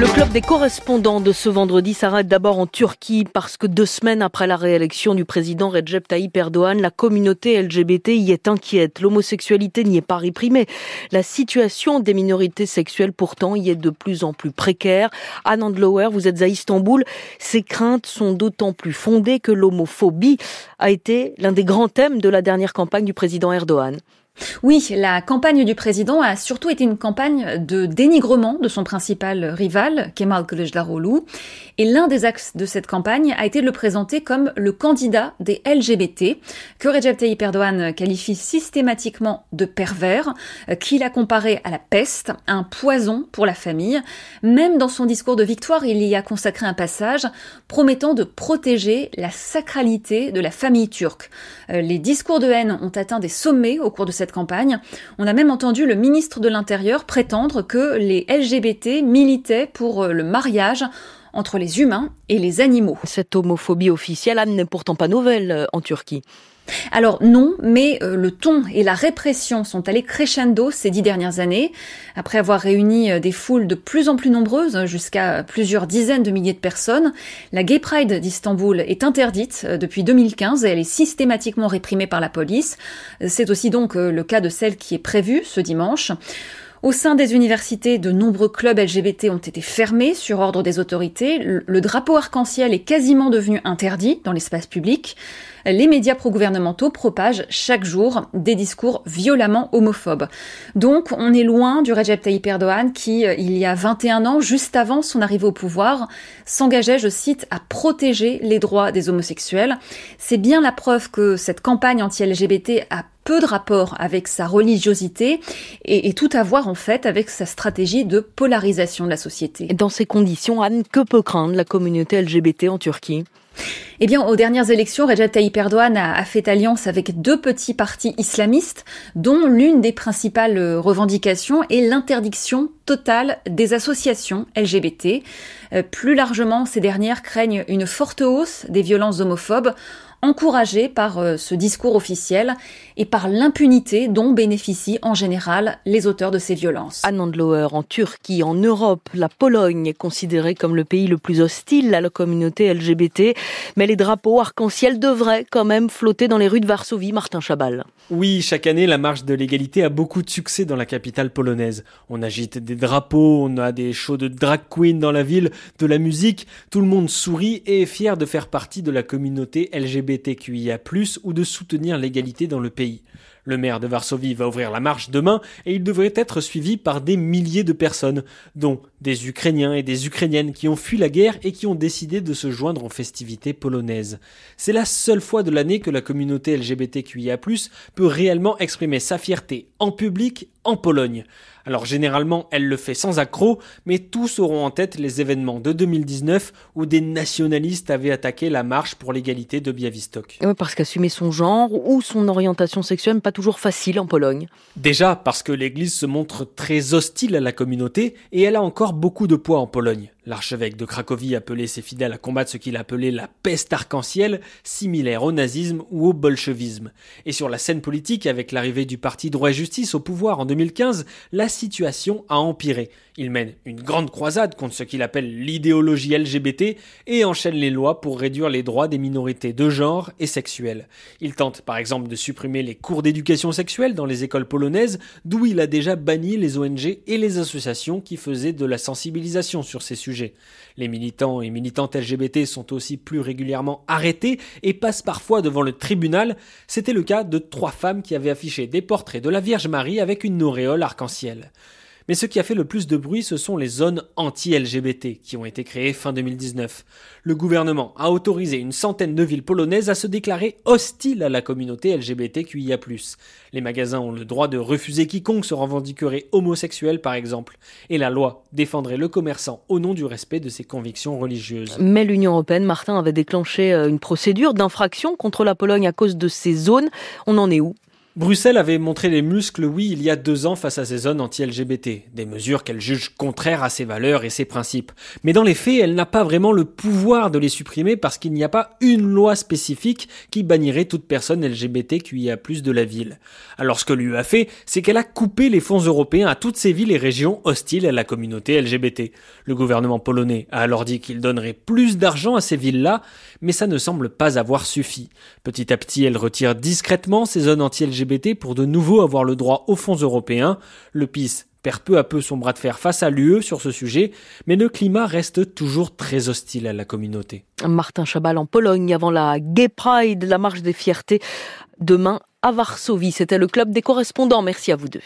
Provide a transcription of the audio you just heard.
Le club des correspondants de ce vendredi s'arrête d'abord en Turquie parce que deux semaines après la réélection du président Recep Tayyip Erdogan, la communauté LGBT y est inquiète. L'homosexualité n'y est pas réprimée. La situation des minorités sexuelles pourtant y est de plus en plus précaire. Anne Andlower, vous êtes à Istanbul. Ces craintes sont d'autant plus fondées que l'homophobie a été l'un des grands thèmes de la dernière campagne du président Erdogan. Oui, la campagne du président a surtout été une campagne de dénigrement de son principal rival, Kemal Kılıçdaroğlu, et l'un des axes de cette campagne a été de le présenter comme le candidat des LGBT, que Recep Tayyip Erdogan qualifie systématiquement de pervers, qu'il a comparé à la peste, un poison pour la famille. Même dans son discours de victoire, il y a consacré un passage promettant de protéger la sacralité de la famille turque. Euh, les discours de haine ont atteint des sommets au cours de cette campagne. On a même entendu le ministre de l'Intérieur prétendre que les LGBT militaient pour euh, le mariage entre les humains et les animaux. Cette homophobie officielle, n'est pourtant pas nouvelle euh, en Turquie. Alors non, mais euh, le ton et la répression sont allés crescendo ces dix dernières années. Après avoir réuni euh, des foules de plus en plus nombreuses, hein, jusqu'à plusieurs dizaines de milliers de personnes, la Gay Pride d'Istanbul est interdite euh, depuis 2015 et elle est systématiquement réprimée par la police. C'est aussi donc le cas de celle qui est prévue ce dimanche. Au sein des universités, de nombreux clubs LGBT ont été fermés sur ordre des autorités. Le drapeau arc-en-ciel est quasiment devenu interdit dans l'espace public. Les médias pro-gouvernementaux propagent chaque jour des discours violemment homophobes. Donc, on est loin du Recep Tayyip Erdogan qui, euh, il y a 21 ans, juste avant son arrivée au pouvoir, s'engageait, je cite, à protéger les droits des homosexuels. C'est bien la preuve que cette campagne anti-LGBT a peu de rapport avec sa religiosité et, tout à voir en fait avec sa stratégie de polarisation de la société. Dans ces conditions, Anne, que peut craindre la communauté LGBT en Turquie? Eh bien, aux dernières élections, Recep Tayyip Erdogan a, fait alliance avec deux petits partis islamistes, dont l'une des principales revendications est l'interdiction totale des associations LGBT. Euh, plus largement, ces dernières craignent une forte hausse des violences homophobes encouragé par euh, ce discours officiel et par l'impunité dont bénéficient en général les auteurs de ces violences. Anne Andlower, en Turquie, en Europe, la Pologne est considérée comme le pays le plus hostile à la communauté LGBT, mais les drapeaux arc-en-ciel devraient quand même flotter dans les rues de Varsovie, Martin Chabal. Oui, chaque année, la marche de l'égalité a beaucoup de succès dans la capitale polonaise. On agite des drapeaux, on a des shows de drag queen dans la ville, de la musique, tout le monde sourit et est fier de faire partie de la communauté LGBT LGBTQIA+, ou de soutenir l'égalité dans le pays. Le maire de Varsovie va ouvrir la marche demain et il devrait être suivi par des milliers de personnes, dont des Ukrainiens et des Ukrainiennes qui ont fui la guerre et qui ont décidé de se joindre aux festivités polonaises. C'est la seule fois de l'année que la communauté LGBTQIA+, peut réellement exprimer sa fierté en public en Pologne. Alors généralement, elle le fait sans accroc, mais tous auront en tête les événements de 2019 où des nationalistes avaient attaqué la marche pour l'égalité de Białystok. Oui, parce qu'assumer son genre ou son orientation sexuelle toujours facile en Pologne. Déjà parce que l'Église se montre très hostile à la communauté et elle a encore beaucoup de poids en Pologne. L'archevêque de Cracovie appelait ses fidèles à combattre ce qu'il appelait la peste arc-en-ciel, similaire au nazisme ou au bolchevisme. Et sur la scène politique, avec l'arrivée du parti Droit et Justice au pouvoir en 2015, la situation a empiré. Il mène une grande croisade contre ce qu'il appelle l'idéologie LGBT et enchaîne les lois pour réduire les droits des minorités de genre et sexuelles. Il tente par exemple de supprimer les cours d'éducation sexuelle dans les écoles polonaises, d'où il a déjà banni les ONG et les associations qui faisaient de la sensibilisation sur ces sujets. Les militants et militantes LGBT sont aussi plus régulièrement arrêtés et passent parfois devant le tribunal. C'était le cas de trois femmes qui avaient affiché des portraits de la Vierge Marie avec une auréole arc-en-ciel. Mais ce qui a fait le plus de bruit, ce sont les zones anti-LGBT qui ont été créées fin 2019. Le gouvernement a autorisé une centaine de villes polonaises à se déclarer hostiles à la communauté LGBTQIA+. Les magasins ont le droit de refuser quiconque se revendiquerait homosexuel par exemple, et la loi défendrait le commerçant au nom du respect de ses convictions religieuses. Mais l'Union européenne, Martin, avait déclenché euh, une procédure d'infraction contre la Pologne à cause de ces zones. On en est où? Bruxelles avait montré les muscles, oui, il y a deux ans face à ces zones anti-LGBT, des mesures qu'elle juge contraires à ses valeurs et ses principes. Mais dans les faits, elle n'a pas vraiment le pouvoir de les supprimer parce qu'il n'y a pas une loi spécifique qui bannirait toute personne LGBTQIA+ de la ville. Alors ce que l'UE a fait, c'est qu'elle a coupé les fonds européens à toutes ces villes et régions hostiles à la communauté LGBT. Le gouvernement polonais a alors dit qu'il donnerait plus d'argent à ces villes-là, mais ça ne semble pas avoir suffi. Petit à petit, elle retire discrètement ces zones anti-LGBT pour de nouveau avoir le droit aux fonds européens. Le PIS perd peu à peu son bras de fer face à l'UE sur ce sujet, mais le climat reste toujours très hostile à la communauté. Martin Chabal en Pologne avant la Gay Pride, la marche des fiertés, demain à Varsovie. C'était le club des correspondants. Merci à vous deux.